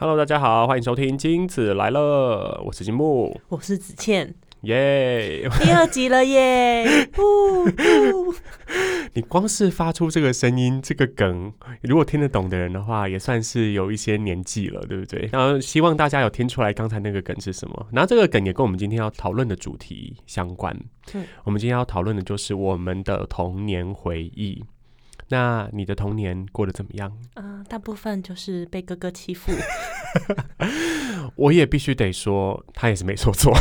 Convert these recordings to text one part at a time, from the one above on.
Hello，大家好，欢迎收听金子来了，我是金木，我是子倩，耶！第二集了耶！你光是发出这个声音，这个梗，如果听得懂的人的话，也算是有一些年纪了，对不对？然后希望大家有听出来刚才那个梗是什么。然后这个梗也跟我们今天要讨论的主题相关。嗯我们今天要讨论的就是我们的童年回忆。那你的童年过得怎么样？啊、大部分就是被哥哥欺负，我也必须得说，他也是没说错，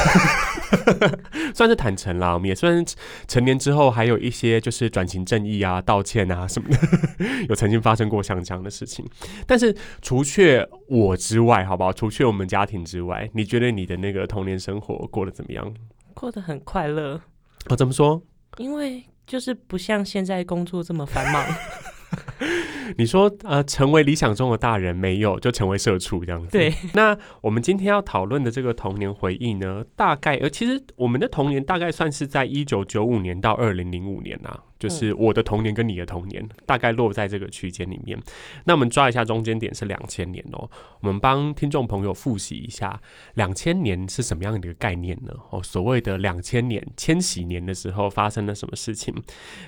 算是坦诚啦。我们也算是成年之后，还有一些就是转型正义啊、道歉啊什么的，有曾经发生过像这样的事情。但是除却我之外，好不好？除却我们家庭之外，你觉得你的那个童年生活过得怎么样？过得很快乐，哦，怎么说？因为就是不像现在工作这么繁忙。你说呃，成为理想中的大人没有，就成为社畜这样子。对，那我们今天要讨论的这个童年回忆呢，大概呃，其实我们的童年大概算是在一九九五年到二零零五年啊，就是我的童年跟你的童年大概落在这个区间里面。那我们抓一下中间点是两千年哦，我们帮听众朋友复习一下两千年是什么样的一个概念呢？哦，所谓的两千年千禧年的时候发生了什么事情？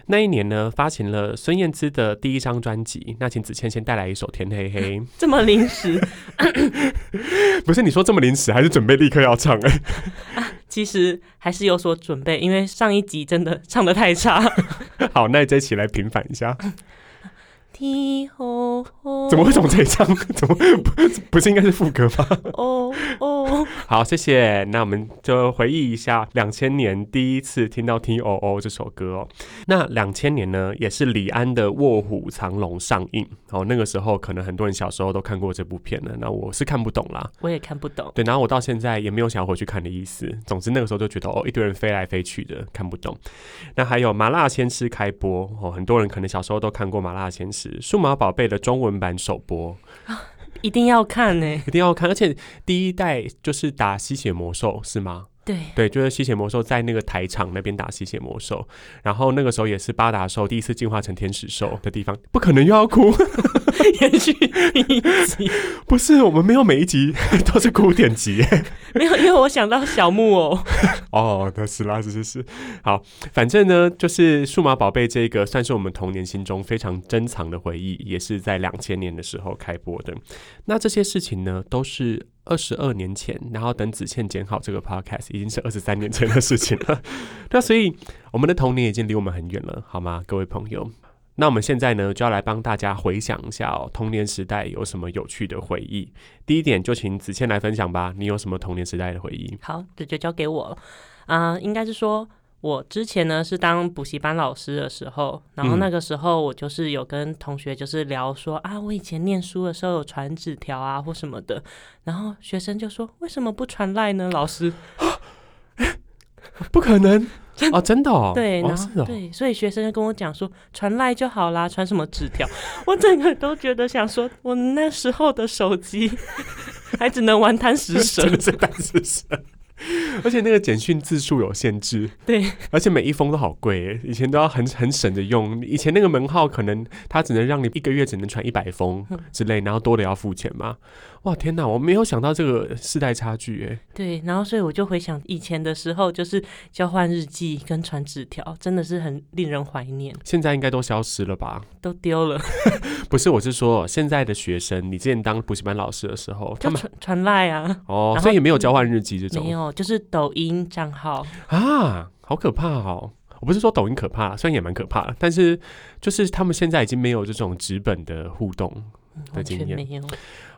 那一年呢，发行了孙燕姿的第一张专辑。那请子倩先带来一首《天黑黑》。这么临时，不是你说这么临时，还是准备立刻要唱、哎，其实还是有所准备，因为上一集真的唱的太差。好，那你再一起来平反一下。天吼吼，怎么会从这一唱？怎么不不是应该是副歌吗？哦哦，好，谢谢。那我们就回忆一下两千年第一次听到《T O O》这首歌哦。那两千年呢，也是李安的《卧虎藏龙》上映哦。那个时候可能很多人小时候都看过这部片了，那我是看不懂啦。我也看不懂。对，然后我到现在也没有想要回去看的意思。总之那个时候就觉得哦，一堆人飞来飞去的，看不懂。那还有《麻辣鲜师》开播哦，很多人可能小时候都看过《麻辣鲜师》，《数码宝贝》的中文版首播，一定要看呢、一定要看。而且第一代就是打吸血魔兽是吗？对，对，就是吸血魔兽在那个台场那边打吸血魔兽，然后那个时候也是巴达兽第一次进化成天使兽的地方，不可能又要哭，延续一集不是我们没有每一集都是哭点集耶。没有，因为我想到小木偶。哦，那是啦，是是是。好，反正呢，就是数码宝贝这个算是我们童年心中非常珍藏的回忆，也是在两千年的时候开播的。那这些事情呢，都是二十二年前，然后等子倩剪好这个 podcast，已经是二十三年前的事情了。那所以我们的童年已经离我们很远了，好吗，各位朋友？那我们现在呢，就要来帮大家回想一下哦，童年时代有什么有趣的回忆。第一点，就请子倩来分享吧，你有什么童年时代的回忆？好，这就交给我了。啊、应该是说，我之前呢是当补习班老师的时候，然后嗯那个时候我就是有跟同学就是聊说啊，我以前念书的时候有传纸条啊或什么的，然后学生就说为什么不传赖呢？老师，不可能 啊，真的哦，对，哦然后、对，所以学生就跟我讲说传赖就好啦，传什么纸条？我整个都觉得想说，我那时候的手机 还只能玩贪食 蛇真，的是单是神。而且那个简讯字数有限制，对，而且每一封都好贵耶，以前都要很很省着用。以前那个门号可能它只能让你一个月只能传一百封嗯之类，然后多的要付钱嘛。哇，天哪，我没有想到这个世代差距哎。对，然后所以我就回想以前的时候，就是交换日记跟传纸条，真的是很令人怀念，现在应该都消失了吧？都丢了，不是，我是说现在的学生，你之前当补习班老师的时候，他们就传传赖啊，哦，所以也没有交换日记这种没有，就是抖音账号，啊，好可怕哦！我不是说抖音可怕，虽然也蛮可怕的，但是就是他们现在已经没有这种纸本的互动。的经验没有。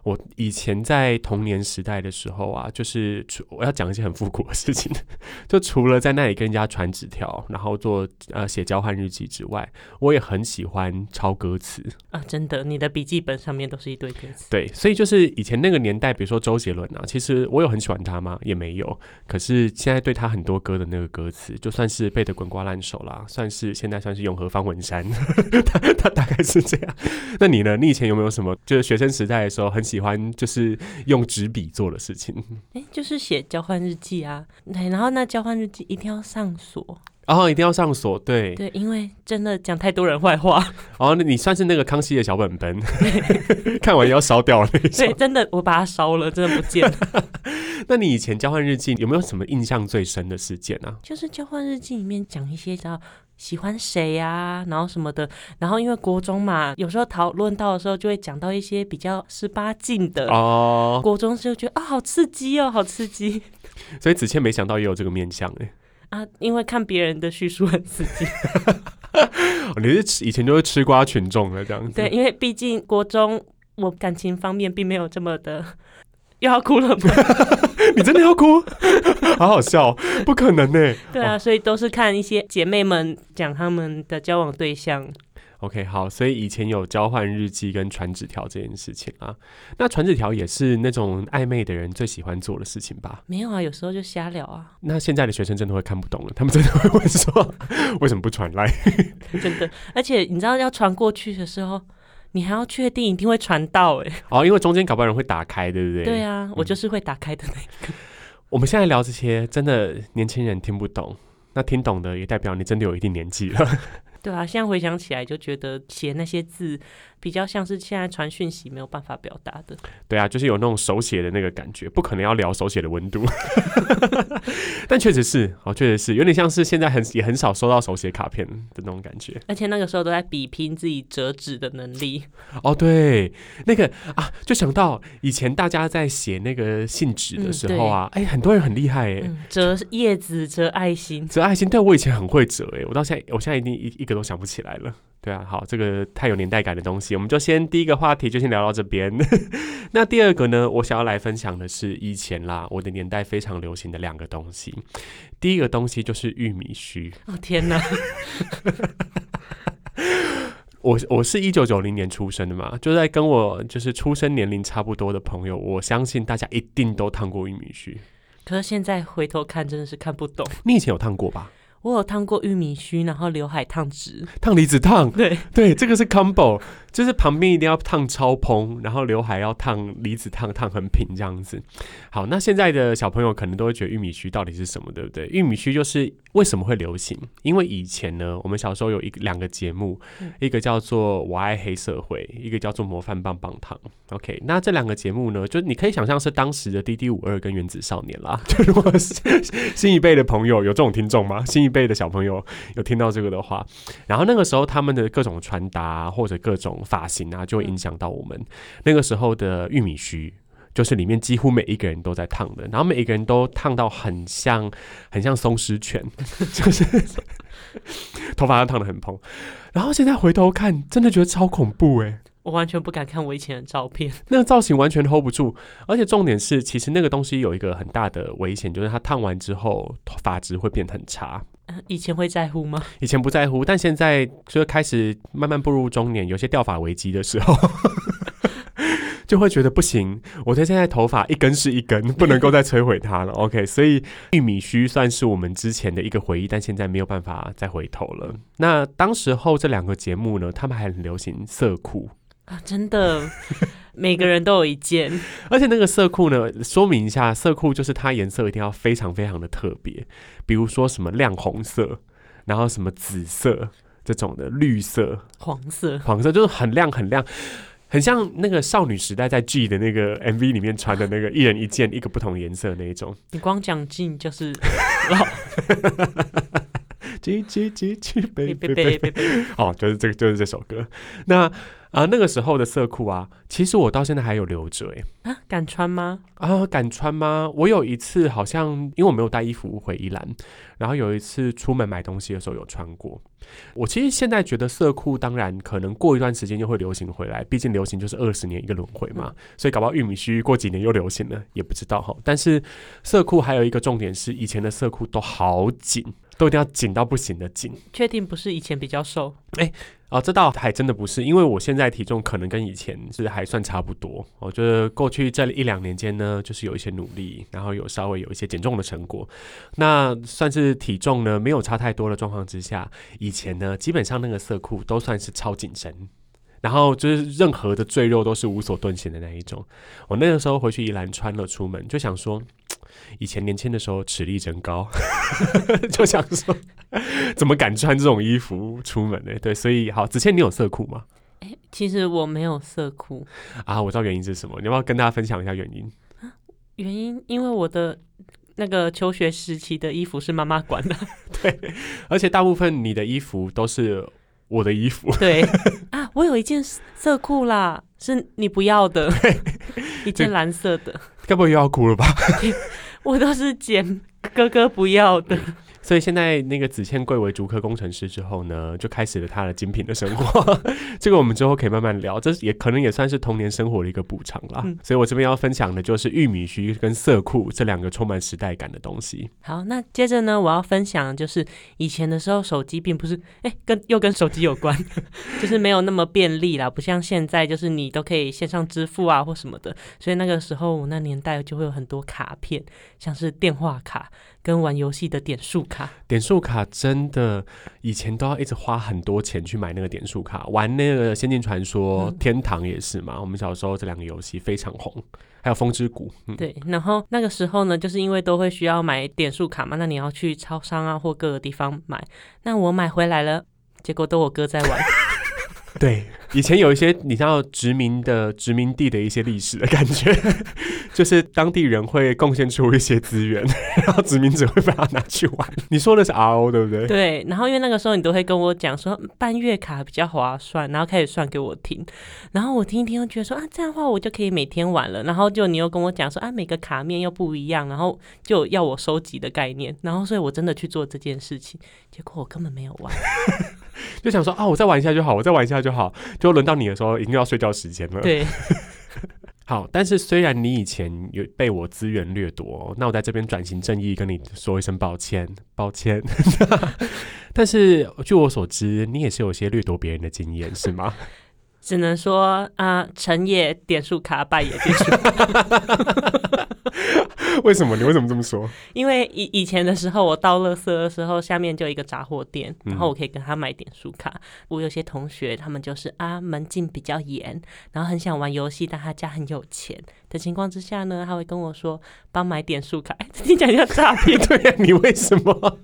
我以前在童年时代的时候啊，就是除我要讲一些很复古的事情，就除了在那里跟人家传纸条，然后做呃写交换日记之外，我也很喜欢抄歌词。啊，真的，你的笔记本上面都是一堆歌词。对，所以就是以前那个年代，比如说周杰伦啊，其实我有很喜欢他吗？也没有。可是现在对他很多歌的那个歌词，就算是背得滚瓜烂熟啦，算是现在算是永和方文山，他他大概是这样。那你呢？你以前有没有什么就是学生时代的时候很喜欢就是用纸笔做的事情？哎，就是写交换日记啊，对，然后那交换日记一定要上锁，哦，一定要上锁，对。对，因为真的讲太多人坏话，哦，那你算是那个康熙的小本本，看完也要烧掉了那对，真的我把它烧了，真的不见了。那你以前交换日记有没有什么印象最深的事件啊？就是交换日记里面讲一些叫喜欢谁呀、然后什么的，然后因为国中嘛，有时候讨论到的时候就会讲到一些比较十八禁的。哦，国中就觉得啊、好刺激哦，好刺激所以子倩没想到也有这个面相哎。啊！因为看别人的叙述很刺激，哦你是吃以前就是吃瓜群众了这样子。对，，因为毕竟国中我感情方面并没有这么的，又要哭了吗？你真的要哭？好好笑，不可能呢。对啊，所以都是看一些姐妹们讲他们的交往对象，OK，好，所以以前有交换日记跟传纸条这件事情啊。那传纸条也是那种暧昧的人最喜欢做的事情吧？没有啊，有时候就瞎聊啊，那现在的学生真的会看不懂了，他们真的会问说，为什么不传来？真的。而且你知道要传过去的时候，你还要确定一定会传到哎、哦，因为中间搞不好人会打开，对不对？对啊，我就是会打开的那个。我们现在聊这些，真的年轻人听不懂。那听懂的也代表你真的有一定年纪了。对啊，现在回想起来就觉得写那些字比较像是现在传讯息没有办法表达的。对啊，就是有那种手写的那个感觉，不可能要聊手写的温度。但确实是，哦，确实是有点像是现在很也很少收到手写卡片的那种感觉。而且那个时候都在比拼自己折纸的能力。哦，对，那个啊，就想到以前大家在写那个信纸的嗯时候啊，哎、很多人很厉害哎。嗯，折叶子，折爱心。折爱心，对我以前很会折哎，我到现在，我现在已经一一个都想不起来了。对啊，好，这个太有年代感的东西，我们就先第一个话题就先聊到这边。那第二个呢，我想要来分享的是以前啦，我的年代非常流行的两个东西。第一个东西就是玉米须，哦天哪！我我是一九九零年出生的嘛，就在跟我就是出生年龄差不多的朋友，我相信大家一定都烫过玉米须。可是现在回头看真的是看不懂。你以前有烫过吧？我有烫过玉米须，然后刘海烫直。烫离子烫，对，对，这个是 combo，就是旁边一定要烫超蓬，然后刘海要烫离子烫，烫很平这样子。好，那现在的小朋友可能都会觉得玉米须到底是什么，对不对？玉米须就是为什么会流行？因为以前呢，我们小时候有一个两个节目，嗯一个叫做《我爱黑社会》，一个叫做《模范棒棒糖》。OK，那这两个节目呢，就你可以想象是当时的《滴滴五二》跟《原子少年》啦。就如果是新一辈的朋友有这种听众吗？新一辈的小朋友有听到这个的话，然后那个时候他们的各种穿搭、啊、或者各种发型啊，就会影响到我们那个时候的玉米须。就是里面几乎每一个人都在烫的，然后每一个人都烫到很像很像松狮犬，就是头发都烫的很蓬。然后现在回头看，真的觉得超恐怖哎、我完全不敢看我以前的照片。那个造型完全 hold 不住，而且重点是，其实那个东西有一个很大的危险，就是它烫完之后发质会变得很差。呃以前会在乎吗？以前不在乎，但现在就是开始慢慢步入中年，有些掉发危机的时候，就会觉得不行。我的现在头发一根是一根，不能够再摧毁它了。OK，所以玉米须算是我们之前的一个回忆，但现在没有办法再回头了。那当时候这两个节目呢，他们还很流行色库。啊，真的，每个人都有一件。而且那个色裤呢，说明一下，色裤就是它颜色一定要非常非常的特别，比如说什么亮红色，然后什么紫色这种的，绿色、黄色，黄色，就是很亮很亮。很像那个少女时代在 G 的那个 MV 里面穿的那个一人一件一个不同颜色那一种你光讲 G 就是 老，G G G G 贝 baby 贝 baby 贝贝贝，哦，就是这个就是这首歌。那啊、那个时候的色裤啊，其实我到现在还有留着诶。啊，敢穿吗？啊，敢穿吗？我有一次好像因为我没有带衣服回宜兰，然后有一次出门买东西的时候有穿过。我其实现在觉得色裤当然可能过一段时间又会流行回来，毕竟流行就是二十年一个轮回嘛，所以搞不好玉米须过几年又流行了，也不知道哈。但是色裤还有一个重点是，以前的色裤都好紧，都一定要紧到不行的紧。确定不是以前比较瘦？哎哦，这倒还真的不是，因为我现在体重可能跟以前是还算差不多。我觉得过去这一两年间呢，就是有一些努力，然后有稍微有一些减重的成果。那算是体重呢没有差太多的状况之下，以前呢基本上那个色裤都算是超紧身。然后就是任何的赘肉都是无所遁形的那一种。我那个时候回去宜兰穿了出门，就想说，以前年轻的时候齿力真高，就想说怎么敢穿这种衣服出门呢？对，所以好，子倩，你有色裤吗？哎、其实我没有色裤，啊，我知道原因是什么，你要不要跟大家分享一下原因？原因因为我的那个求学时期的衣服是妈妈管的，对而且大部分你的衣服都是我的衣服，对啊，我有一件色裤啦，是你不要的，一件蓝色的，该不会又要哭了吧？我都是捡哥哥不要的。所以现在那个子倩贵为竹科工程师之后呢，就开始了他的精品的生活。这个我们之后可以慢慢聊，这也可能也算是童年生活的一个补偿啦。嗯所以我这边要分享的就是玉米须跟色裤这两个充满时代感的东西。好，那接着呢，我要分享就是以前的时候，手机并不是哎、跟又跟手机有关，就是没有那么便利啦，不像现在，就是你都可以线上支付啊或什么的。所以那个时候，我那年代就会有很多卡片，像是电话卡跟玩游戏的点数卡。点数卡真的以前都要一直花很多钱去买那个点数卡，玩那个《仙境传说》嗯天堂也是嘛。我们小时候这两个游戏非常红，还有《风之谷》。嗯，对，然后那个时候呢，就是因为都会需要买点数卡嘛，那你要去超商啊或各个地方买。那我买回来了，结果都我哥在玩。对，以前有一些你知道殖民的殖民地的一些历史的感觉，就是当地人会贡献出一些资源，然后殖民者会把它拿去玩。你说的是 RO 对不对？对，然后因为那个时候你都会跟我讲说办月卡比较划算，然后开始算给我听，然后我听一听又觉得说啊这样的话我就可以每天玩了，然后就你又跟我讲说啊每个卡面又不一样，然后就要我收集的概念，然后所以我真的去做这件事情，结果我根本没有玩。就想说啊，我再玩一下就好，我再玩一下就好。就轮到你的时候，已经要睡觉时间了。对，好，但是虽然你以前有被我资源掠夺，那我在这边转型正义跟你说一声抱歉，抱歉。但是据我所知，你也是有些掠夺别人的经验，是吗？只能说啊成也点数卡，败也点数卡。为什么？你为什么这么说？因为以以前的时候，我倒垃圾的时候，下面就一个杂货店，嗯然后我可以跟他买点数卡。我有些同学，他们就是啊门禁比较严，然后很想玩游戏，但他家很有钱的情况之下呢，他会跟我说帮买点数卡。哎，这听起来像诈骗。对呀、你为什么？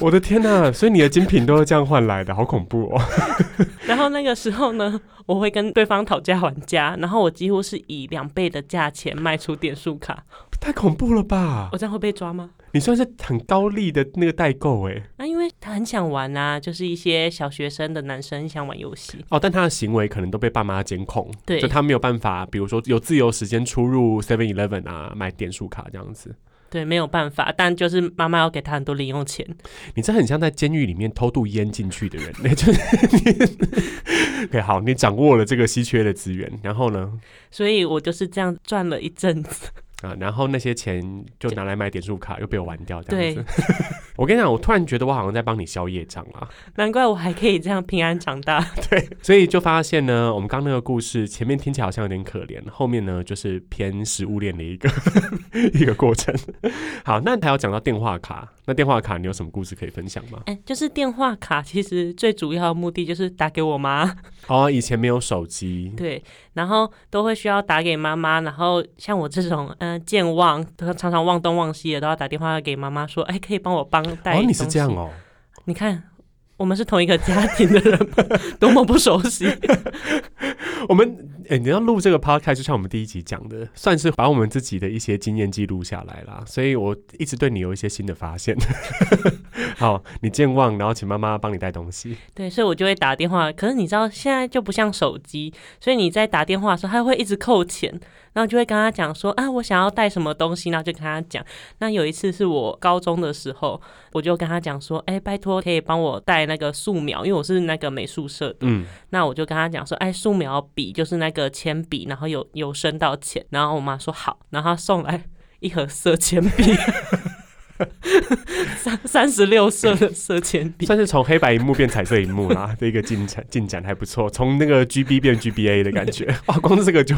我的天呐！所以你的精品都是这样换来的，好恐怖哦！然后那个时候呢，我会跟对方讨价还价，然后我几乎是以两倍的价钱卖出点数卡。太恐怖了吧我？这样会被抓吗？你算是很高利的那个代购哎。那、因为他很想玩啊，就是一些小学生的男生想玩游戏。哦，但他的行为可能都被爸妈监控，对就他没有办法，比如说有自由时间出入 Seven Eleven 啊，买点数卡这样子。对，没有办法，但就是妈妈要给他很多零用钱。你这很像在监狱里面偷渡烟进去的人，那 就是 你。OK，好，你掌握了这个稀缺的资源，然后呢？所以我就是这样赚了一阵子。啊，然后那些钱就拿来买点数卡，又被我玩掉，这样对子。我跟你讲，我突然觉得我好像在帮你消业障啊。难怪我还可以这样平安长大。对所以就发现呢，我们刚刚那个故事前面听起来好像有点可怜，后面呢就是偏食物链的一个一个过程。好，那还要讲到电话卡，那电话卡你有什么故事可以分享吗？哎、就是电话卡，其实最主要的目的就是打给我妈，哦，以前没有手机，对，然后都会需要打给妈妈，然后像我这种嗯、呃健忘，他常常忘东忘西的，都要打电话给妈妈说，哎、可以帮我帮带。哦，你是这样？哦。你看。我们是同一个家庭的人吗？多么不熟悉！我们诶、你要录这个 podcast，就像我们第一集讲的，算是把我们自己的一些经验记录下来啦。所以我一直对你有一些新的发现。好，你健忘，然后请妈妈帮你带东西。对，所以我就会打电话。可是你知道，现在就不像手机，所以你在打电话的时候，他会一直扣钱，然后就会跟他讲说啊，我想要带什么东西，然后就跟他讲。那有一次是我高中的时候，我就跟他讲说，哎、拜托可以帮我带那个素描，因为我是那个美术社的。嗯，那我就跟他讲说，哎，素描笔就是那个铅笔，然后有有升到钱。然后我妈说好，然后她送来一盒色铅笔。三三十六色的色铅笔，算是从黑白荧幕变彩色荧幕啦的一个进展，进展还不错。从那个 GB 变 GBA 的感觉，哇，光是这个就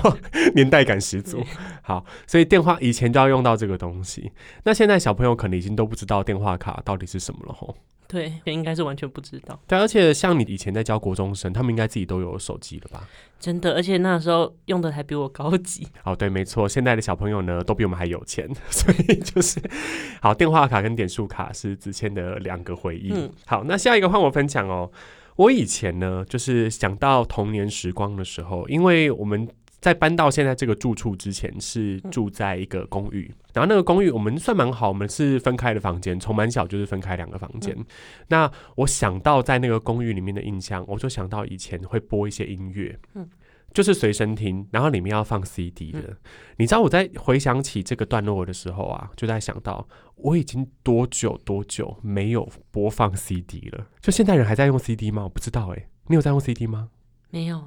年代感十足。好，所以电话以前就要用到这个东西。那现在小朋友可能已经都不知道电话卡到底是什么了吼。对，应该是完全不知道，对，而且像你以前在教国中生，他们应该自己都有手机了吧？真的，而且那时候用的还比我高级。哦，对，没错，现在的小朋友呢都比我们还有钱，所以就是好，电话卡跟点数卡是子谦的两个回忆。嗯好，那下一个换我分享哦。我以前呢，就是想到童年时光的时候，因为我们在搬到现在这个住处之前是住在一个公寓，然后那个公寓我们算蛮好，我们是分开的房间，从蛮小就是分开两个房间。那我想到在那个公寓里面的印象，我就想到以前会播一些音乐，嗯就是随身听，然后里面要放 CD 的。你知道我在回想起这个段落的时候啊，就在想到我已经多久多久没有播放 CD 了？就现代人还在用 CD 吗？我不知道哎、你有在用 CD 吗？没有，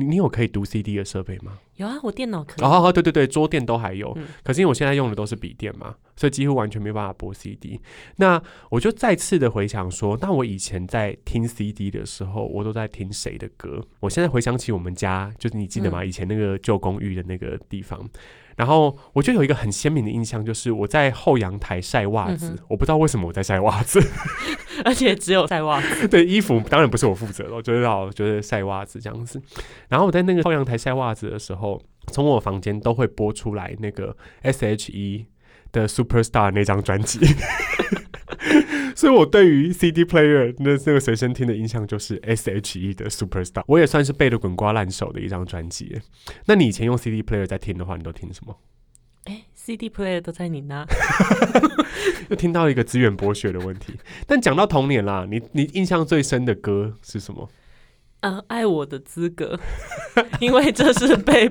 你你有可以读 CD 的设备吗？有啊，我电脑可以。哦哦，对对对，桌垫都还有。嗯可是因为我现在用的都是笔电嘛，所以几乎完全没办法播 CD。那我就再次的回想说，那我以前在听 CD 的时候，我都在听谁的歌？我现在回想起我们家，就是你记得吗？以前那个旧公寓的那个地方。然后我就有一个很鲜明的印象，就是我在后阳台晒袜子，嗯我不知道为什么我在晒袜子。而且只有晒袜子。对，衣服当然不是我负责了，我就是要就是晒袜子这样子。然后我在那个后阳台晒袜子的时候，从我房间都会播出来那个 S.H.E 的 Superstar 那张专辑。所以，我对于 CD player 那那个随身听的印象就是 S.H.E 的 Superstar，我也算是背的滚瓜烂熟的一张专辑。那你以前用 CD player 在听的话，你都听什么？，CD player 都在你那。又听到一个资源博学的问题。但讲到童年啦，你你印象最深的歌是什么？呃，爱我的资格，因为这是被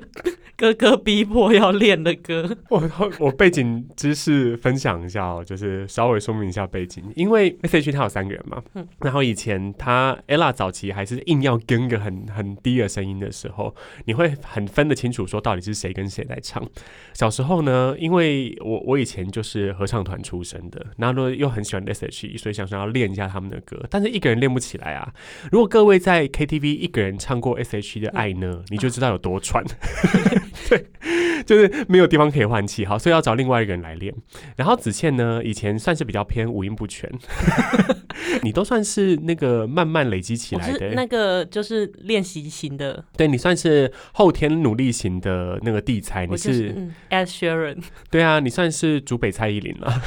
哥哥逼迫要练的歌。我我背景知识分享一下哦，就是稍微说明一下背景，因为 S.H. 他有三个人嘛，嗯然后以前他 ella 早期还是硬要跟个很很低的声音的时候，你会很分得清楚说到底是谁跟谁在唱。小时候呢，因为我我以前就是合唱团出身的，然后又很喜欢 S.H.E，所以想说要练一下他们的歌，但是一个人练不起来啊。如果各位在 KTV 一个人唱过 S.H.E 的爱呢，你就知道有多喘。对，就是没有地方可以换气，好，所以要找另外一个人来练。然后子倩呢，以前算是比较偏五音不全，你都算是那个慢慢累积起我来的，那个就是练习型的，对你算是后天努力型的那个地才，你是嗯，Ed Sheeran，对啊，你算是主北蔡依林了。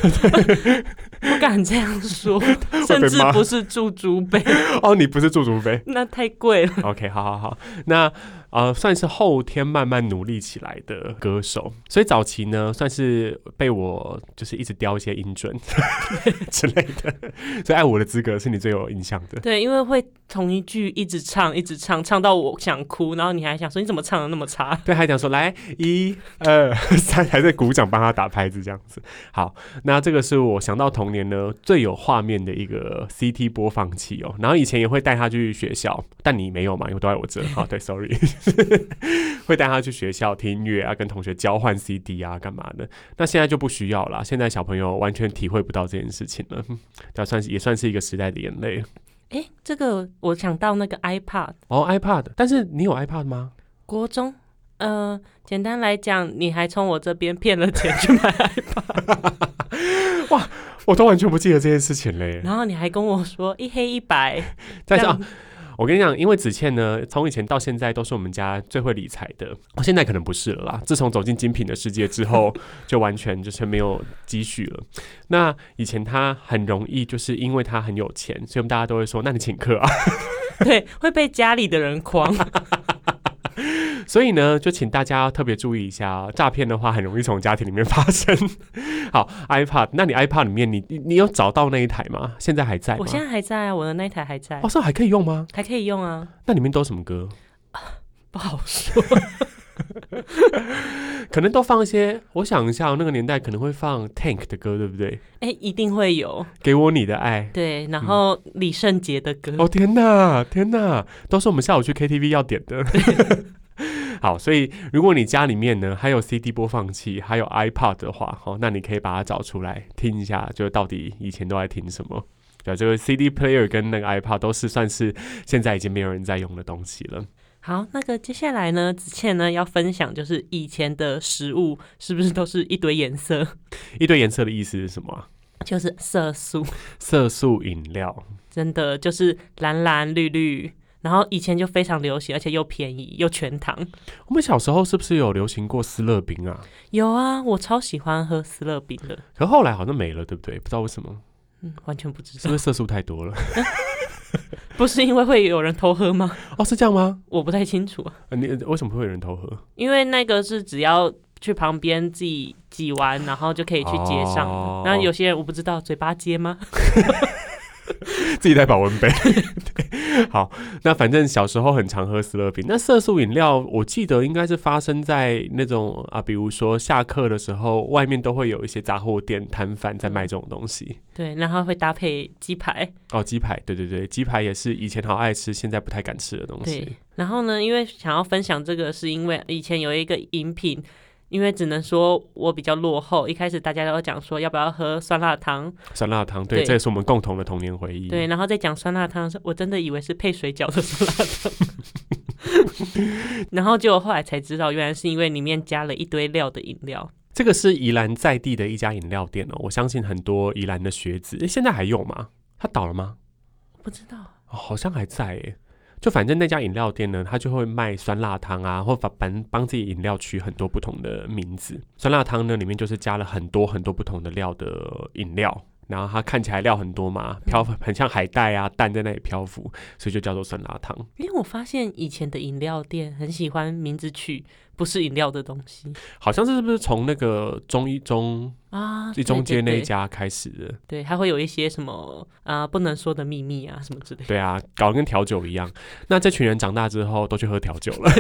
不敢这样说，甚至不是住竹北，哦，你不是住竹北那太贵了。，OK，好好好，那呃算是后天慢慢努力起来的歌手，所以早期呢算是被我就是一直雕一些音准 之类的，所以爱我的资格是你最有印象的。对，因为会同一句一直唱，一直唱，唱到我想哭，然后你还想说你怎么唱的那么差？对，还讲说来一二三，还在鼓掌帮他打拍子这样子。好，那这个是我想到童年呢最有画面的一个 CT 播放器哦。然后以前也会带他去学校，但你没有嘛，因为都在我这。好，对，sorry，会带他去学校听音乐啊，跟同学交换 CD 啊，干嘛的？那现在就不需要啦，现在小朋友完全体会不到这件事情了，嗯那算是也算是一个时代的眼泪。哎，这个我想到那个 iPad，哦，iPad，但是你有 iPad 吗？国中。呃，简单来讲，你还从我这边骗了钱去买 iPad，哇我都完全不记得这件事情嘞。然后你还跟我说一黑一白，但是啊这样，我跟你讲，因为子倩呢，从以前到现在都是我们家最会理财的。我，现在可能不是了啦。自从走进精品的世界之后，就完全就是没有积蓄了。那以前她很容易，就是因为她很有钱，所以我们大家都会说：“那你请客啊。对，会被家里的人诓。”所以呢，就请大家特别注意一下哦，诈骗的话很容易从家庭里面发生。好，iPad，那你 iPad 里面你你你有找到那一台吗？现在还在吗？我现在还在啊，我的那台还在哦，，这还可以用吗？还可以用啊，那里面都有什么歌？不好说。可能都放一些，我想一下哦，那个年代可能会放 Tank 的歌，对不对？哎、一定会有给我你的爱。对，然后李圣杰的歌，哦天哪，天哪，都是我们下午去 KTV 要点的。好，所以如果你家里面呢还有 CD 播放器，还有 iPod 的话，哦，那你可以把它找出来听一下，就到底以前都在听什么。对，这个 CD player 跟那个 iPod 都是算是现在已经没有人在用的东西了。好，那个接下来呢，子倩呢要分享就是以前的食物是不是都是一堆颜色？一堆颜色的意思是什么啊？就是色素，色素饮料。真的就是蓝蓝绿绿。然后以前就非常流行，而且又便宜又全糖。我们小时候是不是有流行过斯乐冰啊？有啊，我超喜欢喝斯乐冰的。可后来好像没了，对不对？不知道为什么。嗯，完全不知道。是不是色素太多了？不是因为会有人偷喝吗？哦，是这样吗？我不太清楚。你为什么会有人偷喝？因为那个是只要去旁边自己挤完，然后就可以去接上。然后有些人我不知道，嘴巴接吗？自己带保温杯。好，那反正小时候很常喝斯乐冰。那色素饮料，我记得应该是发生在那种啊，比如说下课的时候，外面都会有一些杂货店摊贩在卖这种东西。对，然后会搭配鸡排。哦，鸡排，对对对，鸡排也是以前好爱吃，现在不太敢吃的东西。对，然后呢，因为想要分享这个，是因为以前有一个饮品。因为只能说我比较落后，一开始大家都讲说要不要喝酸辣汤，酸辣汤，对，这也是我们共同的童年回忆。对，然后再讲酸辣汤，我真的以为是配水饺的酸辣汤，然后结果后来才知道，原来是因为里面加了一堆料的饮料。这个是宜兰在地的一家饮料店哦，我相信很多宜兰的学子，现在还有吗？他倒了吗？不知道，好像还在诶。就反正那家饮料店呢，他就会卖酸辣汤啊，或把帮帮自己饮料取很多不同的名字。酸辣汤呢，里面就是加了很多很多不同的料的饮料，然后它看起来料很多嘛，漂很像海带啊蛋在那里漂浮，所以就叫做酸辣汤。因为我发现以前的饮料店很喜欢名字取不是饮料的东西，好像是不是从那个中一中。啊，最中间那一家开始的，对，还会有一些什么啊不能说的秘密啊什么之类。对啊，搞得跟调酒一样。那这群人长大之后都去喝调酒了，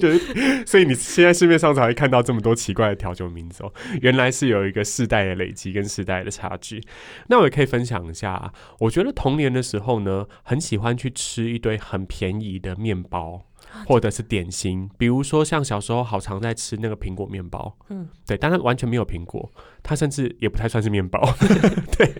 对，所以你现在市面上才会看到这么多奇怪的调酒名字哦。原来是有一个世代的累积跟世代的差距。那我也可以分享一下，我觉得童年的时候呢，很喜欢去吃一堆很便宜的面包。或者是点心，比如说像小时候好常在吃那个苹果面包，嗯，对，但它完全没有苹果，它甚至也不太算是面包，对，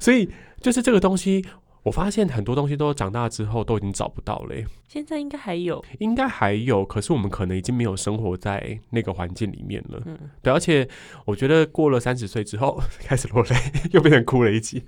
所以就是这个东西，我发现很多东西都长大之后都已经找不到了。现在应该还有，应该还有，可是我们可能已经没有生活在那个环境里面了，嗯，对，而且我觉得过了三十岁之后 开始落泪，又变成哭了一集。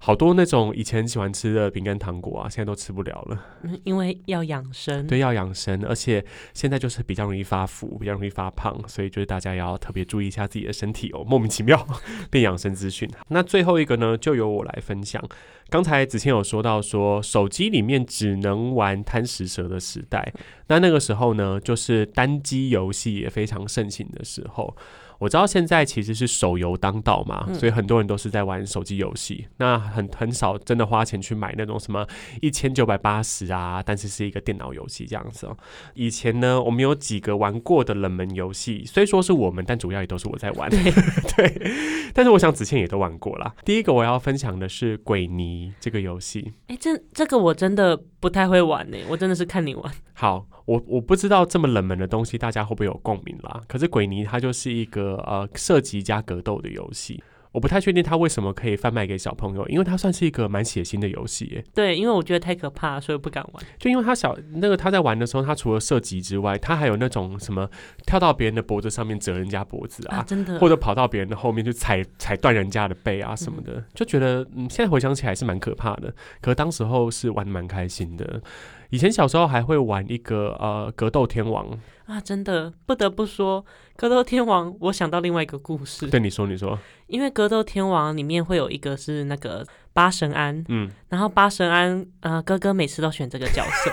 好多那种以前喜欢吃的饼干糖果啊，现在都吃不了了。嗯，因为要养生。对，要养生，而且现在就是比较容易发福，比较容易发胖，所以就是大家要特别注意一下自己的身体哦。莫名其妙 变养生资讯。那最后一个呢，就由我来分享。刚才子谦有说到说，手机里面只能玩贪食蛇的时代，那那个时候呢，就是单机游戏也非常盛行的时候。我知道现在其实是手游当道嘛，所以很多人都是在玩手机游戏。那很很少真的花钱去买那种什么一千九百八十啊，但是是一个电脑游戏这样子哦。以前呢，我们有几个玩过的冷门游戏，虽说是我们，但主要也都是我在玩。对，但是我想子倩也都玩过啦。第一个我要分享的是《鬼泥》这个游戏。哎，这这个我真的不太会玩呢，我真的是看你玩。好。我我不知道这么冷门的东西大家会不会有共鸣啦？可是鬼泥它就是一个呃射击加格斗的游戏。我不太确定他为什么可以贩卖给小朋友，因为它算是一个蛮血腥的游戏。对，因为我觉得太可怕，所以不敢玩。就因为他小那个他在玩的时候，他除了射击之外，他还有那种什么跳到别人的脖子上面折人家脖子啊，真的，或者跑到别人的后面去踩踩断人家的背啊什么的，就觉得嗯，现在回想起来是蛮可怕的。可当时候是玩的蛮开心的。以前小时候还会玩一个呃格斗天王啊，真的不得不说格斗天王，我想到另外一个故事。对，你说你说，因为格斗天王里面会有一个是那个八神庵，嗯，然后八神庵呃哥哥每次都选这个角色。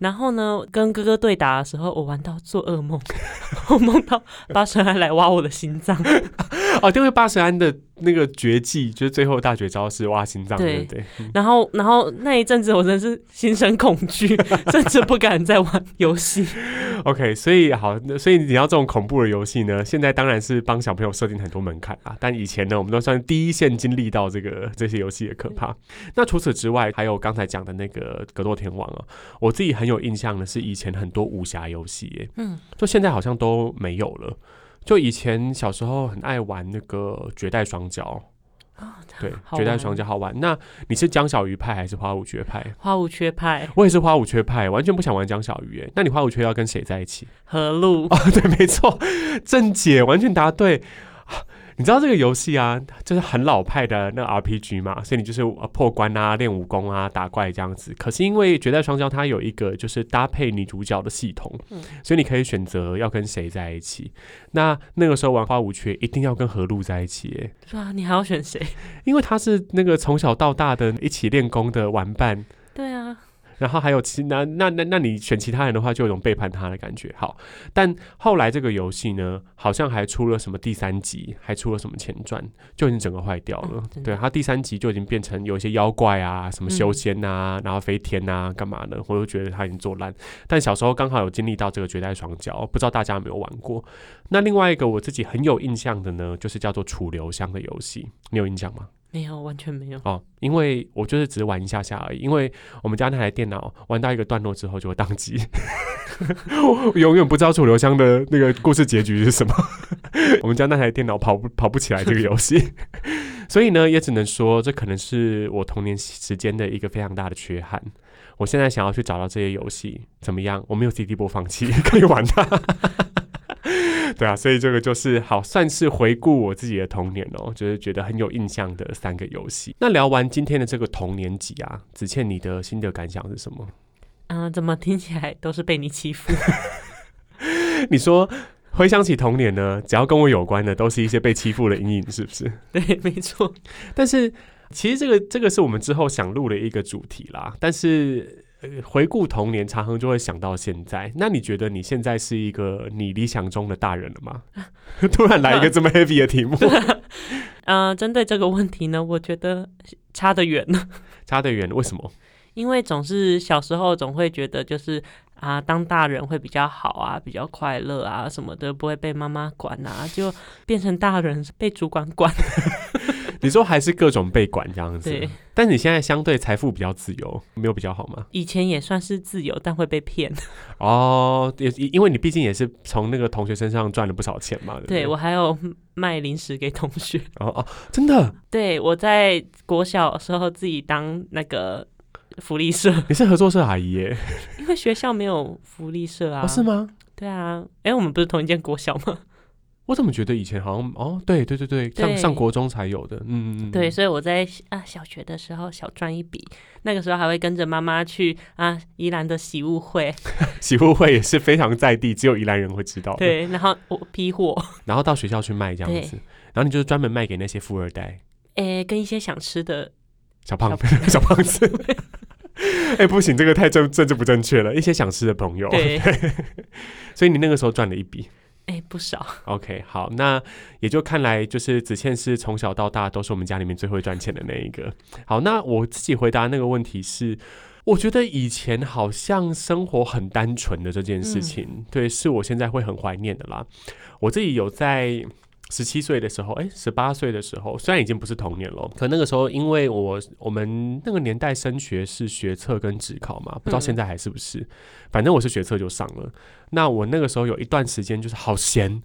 然后呢，跟哥哥对打的时候，我玩到做噩梦，我梦到八神庵来挖我的心脏。哦，因为八神庵的那个绝技就是最后大绝招是挖心脏，对不对？然后，然后那一阵子我真是心生恐惧，甚至不敢再玩游戏。OK，所以好，所以你要这种恐怖的游戏呢，现在当然是帮小朋友设定很多门槛啊。但以前呢，我们都算第一线经历到这个这些游戏的可怕。那除此之外，还有刚才讲的那个格斗天王啊，我自己很。有印象的是以前很多武侠游戏，嗯，就现在好像都没有了。就以前小时候很爱玩那个绝代双骄对，绝代双骄好玩。那你是江小鱼派还是花无缺派？花无缺派，我也是花无缺派，完全不想玩江小鱼。哎，那你花无缺要跟谁在一起？何露哦，对，没错，郑姐完全答对。你知道这个游戏啊，就是很老派的那个 RPG 嘛，所以你就是呃破关啊、练武功啊、打怪这样子。可是因为绝代双骄它有一个就是搭配女主角的系统，嗯所以你可以选择要跟谁在一起。那那个时候玩花无缺一定要跟何露在一起耶，对啊，你还要选谁？因为他是那个从小到大的一起练功的玩伴。然后还有其那那那那你选其他人的话，就有种背叛他的感觉。好，但后来这个游戏呢，好像还出了什么第三集，还出了什么前传，就已经整个坏掉了。对，它第三集就已经变成有一些妖怪啊，什么修仙啊，然后飞天啊，干嘛的，我就觉得它已经做烂。但小时候刚好有经历到这个绝代双骄，不知道大家有没有玩过？那另外一个我自己很有印象的呢，就是叫做楚留香的游戏，你有印象吗？没有，完全没有。哦，因为我就是只是玩一下下而已，因为我们家那台电脑玩到一个段落之后就会宕机，我永远不知道楚留香的那个故事结局是什么。我们家那台电脑跑不跑不起来这个游戏，所以呢，也只能说这可能是我童年时间的一个非常大的缺憾。我现在想要去找到这些游戏，怎么样？我没有 CD 播放器可以玩它。对啊，所以这个就是好，算是回顾我自己的童年哦，就是觉得很有印象的三个游戏。那聊完今天的这个童年集啊，子倩你的心得感想是什么？嗯、怎么听起来都是被你欺负？你说回想起童年呢，只要跟我有关的，都是一些被欺负的阴影，是不是？对，没错。但是其实这个这个是我们之后想录的一个主题啦。但是、呃、回顾童年，常常就会想到现在。那你觉得你现在是一个你理想中的大人了吗？突然来一个这么 heavy 的题目，嗯、针对这个问题呢，我觉得差得远呢，差得远，为什么？因为总是小时候总会觉得就是啊，当大人会比较好啊，比较快乐啊什么的，不会被妈妈管啊，就变成大人被主管管。你说还是各种被管这样子对，但你现在相对财富比较自由，没有比较好吗？以前也算是自由，但会被骗。哦，也因为你毕竟也是从那个同学身上赚了不少钱嘛，对不对？对我还有卖零食给同学。哦哦，真的，对我在国小时候自己当那个福利社，你是合作社阿姨耶？因为学校没有福利社啊。哦，是吗？对啊，哎，我们不是同一间国小吗？我怎么觉得以前好像哦，对对对对，上对上国中才有的，嗯嗯嗯，对，所以我在啊小学的时候小赚一笔，那个时候还会跟着妈妈去啊宜兰的喜物会，喜物会也是非常在地，只有宜兰人会知道的。，对，然后我批货，然后到学校去卖这样子，然后你就是专门卖给那些富二代哎，跟一些想吃的，小胖 小胖子。哎、不行，这个太政政治不正确了。一些想吃的朋友，对，所以你那个时候赚了一笔。哎不少，OK，好，那也就看来就是子倩是从小到大都是我们家里面最会赚钱的那一个。好，那我自己回答那个问题是，我觉得以前好像生活很单纯的这件事情，对，是我现在会很怀念的啦。我自己有在。十七岁的时候，哎，十八岁的时候，虽然已经不是童年了，可那个时候因为我我们那个年代升学是学测跟职考嘛，不知道现在还是不是，反正我是学测就上了。那我那个时候有一段时间就是好闲，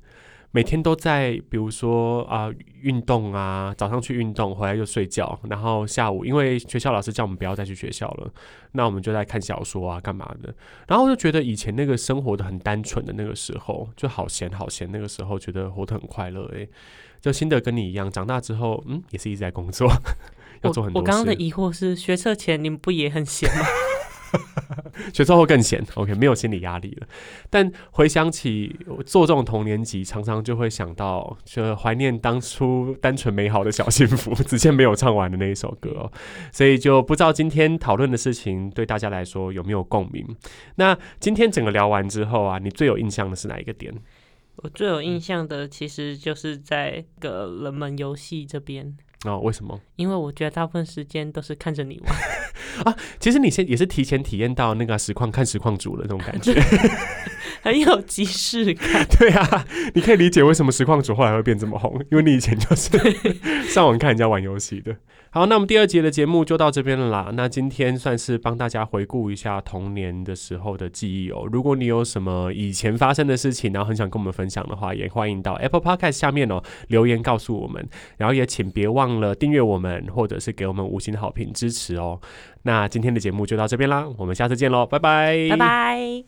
每天都在，比如说啊运、动啊，早上去运动，回来就睡觉，然后下午因为学校老师叫我们不要再去学校了，那我们就在看小说啊，干嘛的。然后我就觉得以前那个生活的很单纯的那个时候，就好闲好闲，那个时候觉得活得很快乐诶、就新的跟你一样，长大之后，嗯，也是一直在工作，要做很多我刚刚的疑惑是，学车前你们不也很闲吗？学之后更闲，OK，没有心理压力了。但回想起做这种童年集，常常就会想到，就怀念当初 单纯美好的小幸福。子倩没有唱完的那一首歌，所以就不知道今天讨论的事情对大家来说有没有共鸣。那今天整个聊完之后啊，你最有印象的是哪一个点？我最有印象的其实就是在个人们游戏这边，哦，为什么？因为我觉得大部分时间都是看着你玩 啊。其实你先也是提前体验到那个实况看实况主的那种感觉。很有即视感。对啊，你可以理解为什么实况主后来会变这么红，因为你以前就是上网看人家玩游戏的。好，那我们第二节的节目就到这边了啦。那今天算是帮大家回顾一下童年的时候的记忆哦。如果你有什么以前发生的事情，然后很想跟我们分享的话，也欢迎到 Apple Podcast 下面哦留言告诉我们。然后也请别忘了订阅我们，或者是给我们五星好评支持哦。那今天的节目就到这边啦，我们下次见喽，拜拜，拜拜。